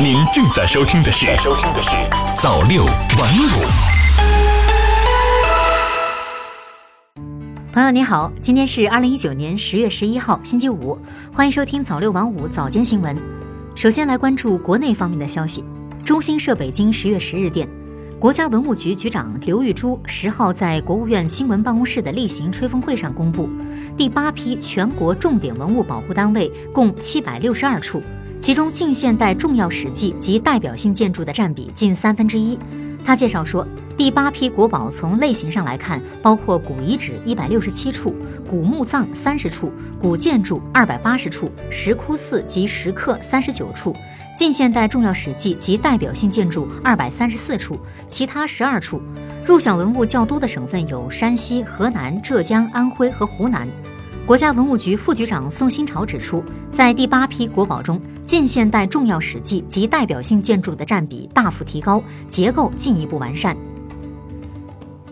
您正在收听的是《收听的是早六晚五》。朋友你好，今天是二零一九年十月十一号，星期五，欢迎收听早六晚五早间新闻。首先来关注国内方面的消息。中新社北京十月十日电，国家文物局局长刘玉珠十号在国务院新闻办公室的例行吹风会上公布，第八批全国重点文物保护单位共七百六十二处，其中近现代重要史迹及代表性建筑的占比近三分之一。他介绍说，第八批国宝从类型上来看，包括古遗址一百六十七处、古墓葬三十处、古建筑二百八十处、石窟寺及石刻三十九处、近现代重要史迹及代表性建筑二百三十四处，其他十二处。入享文物较多的省份有山西、河南、浙江、安徽和湖南。国家文物局副局长宋新潮指出，在第八批国宝中，近现代重要史迹及代表性建筑的占比大幅提高，结构进一步完善。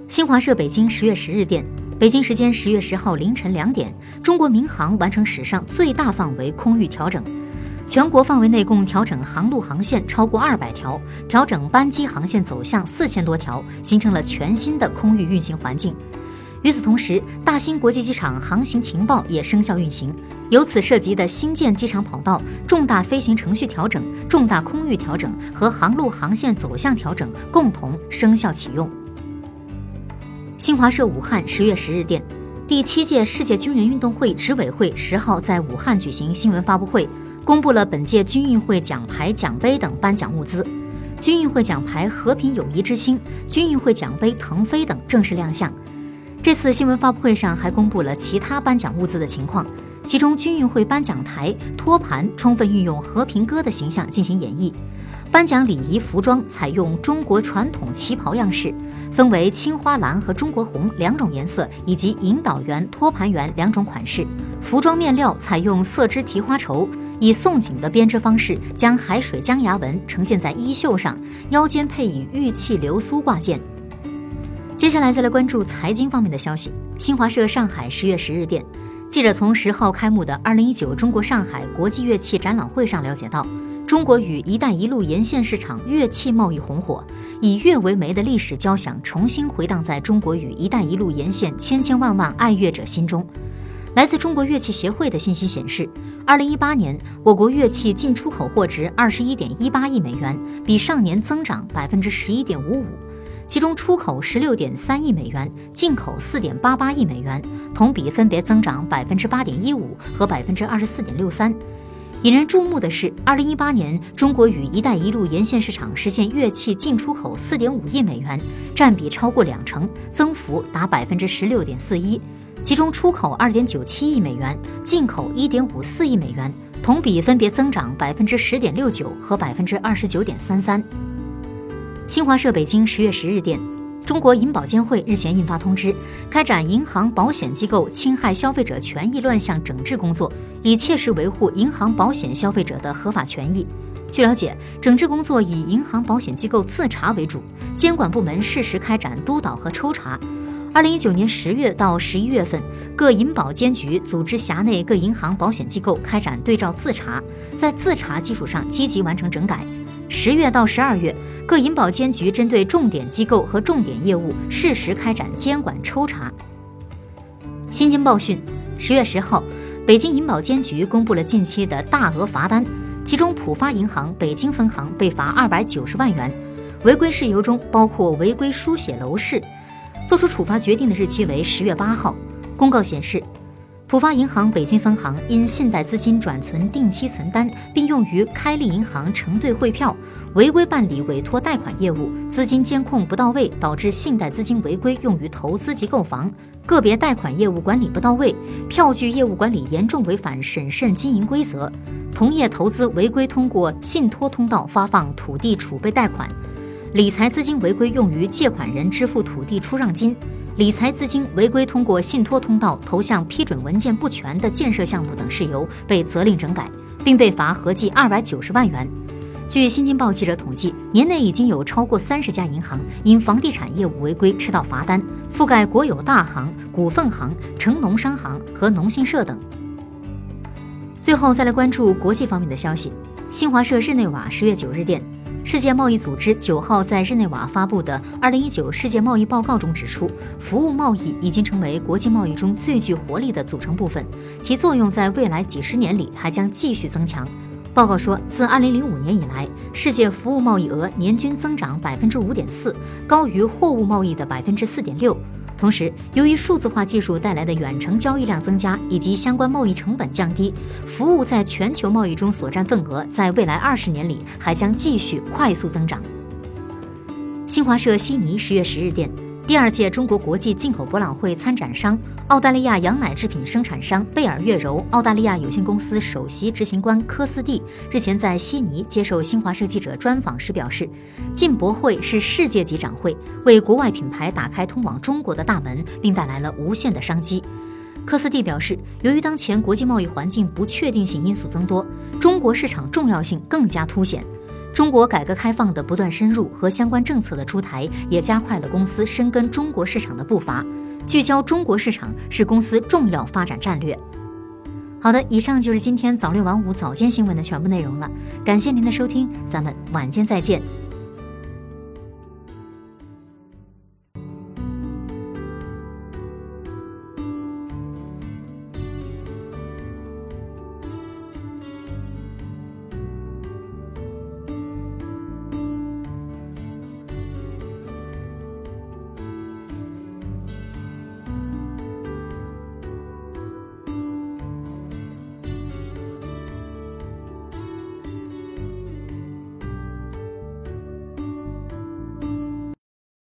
新华社北京十月十日电，北京时间十月十号凌晨两点，中国民航完成史上最大范围空域调整，全国范围内共调整航路航线超过二百条，调整班机航线走向四千多条，形成了全新的空域运行环境。与此同时，大兴国际机场航行情报也生效运行，由此涉及的新建机场跑道、重大飞行程序调整、重大空域调整和航路航线走向调整共同生效启用。新华社武汉十月十日电，第七届世界军人运动会执委会十号在武汉举行新闻发布会，公布了本届军运会奖牌、奖杯等颁奖物资，军运会奖牌“和平友谊之星”、军运会奖杯“腾飞”等正式亮相。这次新闻发布会上还公布了其他颁奖物资的情况，其中军运会颁奖台托盘充分运用和平鸽的形象进行演绎，颁奖礼仪服装采用中国传统旗袍样式，分为青花蓝和中国红两种颜色，以及引导员、托盘员两种款式。服装面料采用色织提花绸，以宋锦的编织方式将海水江崖纹呈现在衣袖上，腰间配以玉器流苏挂件。接下来再来关注财经方面的消息。新华社上海十月十日电，记者从十号开幕的二零一九中国上海国际乐器展览会上了解到，中国与“一带一路”沿线市场乐器贸易红火，以乐为媒的历史交响重新回荡在中国与“一带一路”沿线千千万万爱乐者心中。来自中国乐器协会的信息显示，二零一八年我国乐器进出口货值二十一点一八亿美元，比上年增长百分之十一点五五。其中出口十六点三亿美元，进口四点八八亿美元，同比分别增长百分之八点一五和百分之二十四点六三。引人注目的是，二零一八年中国与“一带一路”沿线市场实现乐器进出口四点五亿美元，占比超过两成，增幅达百分之十六点四一。其中出口二点九七亿美元，进口一点五四亿美元，同比分别增长百分之十点六九和百分之二十九点三三。新华社北京十月十日电，中国银保监会日前印发通知，开展银行保险机构侵害消费者权益乱象整治工作，以切实维护银行保险消费者的合法权益。据了解，整治工作以银行保险机构自查为主，监管部门适时开展督导和抽查。二零一九年十月到十一月份，各银保监局组织辖内各银行保险机构开展对照自查，在自查基础上积极完成整改。十月到十二月，各银保监局针对重点机构和重点业务适时开展监管抽查。新京报讯，十月十号，北京银保监局公布了近期的大额罚单，其中浦发银行北京分行被罚二百九十万元，违规事由中包括违规书写楼市。作出处罚决定的日期为十月八号。公告显示。浦发银行北京分行因信贷资金转存定期存单，并用于开立银行承兑汇票，违规办理委托贷款业务，资金监控不到位，导致信贷资金违规用于投资及购房；个别贷款业务管理不到位，票据业务管理严重违反审慎经营规则；同业投资违规通过信托通道发放土地储备贷款，理财资金违规用于借款人支付土地出让金。理财资金违规通过信托通道投向批准文件不全的建设项目等事由，被责令整改，并被罚合计二百九十万元。据新京报记者统计，年内已经有超过三十家银行因房地产业务违规吃到罚单，覆盖国有大行、股份行、城农商行和农信社等。最后再来关注国际方面的消息。新华社日内瓦十月九日电。世界贸易组织九号在日内瓦发布的《二零一九世界贸易报告》中指出，服务贸易已经成为国际贸易中最具活力的组成部分，其作用在未来几十年里还将继续增强。报告说，自二零零五年以来，世界服务贸易额年均增长百分之五点四，高于货物贸易的百分之四点六。同时，由于数字化技术带来的远程交易量增加以及相关贸易成本降低，服务在全球贸易中所占份额在未来二十年里还将继续快速增长。新华社悉尼十月十日电。第二届中国国际进口博览会参展商澳大利亚羊奶制品生产商贝尔悦柔澳大利亚有限公司首席执行官科斯蒂日前在悉尼接受新华社记者专访时表示，进博会是世界级展会，为国外品牌打开通往中国的大门，并带来了无限的商机。科斯蒂表示，由于当前国际贸易环境不确定性因素增多，中国市场重要性更加凸显。中国改革开放的不断深入和相关政策的出台，也加快了公司深耕中国市场的步伐。聚焦中国市场是公司重要发展战略。好的，以上就是今天早六晚五早间新闻的全部内容了。感谢您的收听，咱们晚间再见。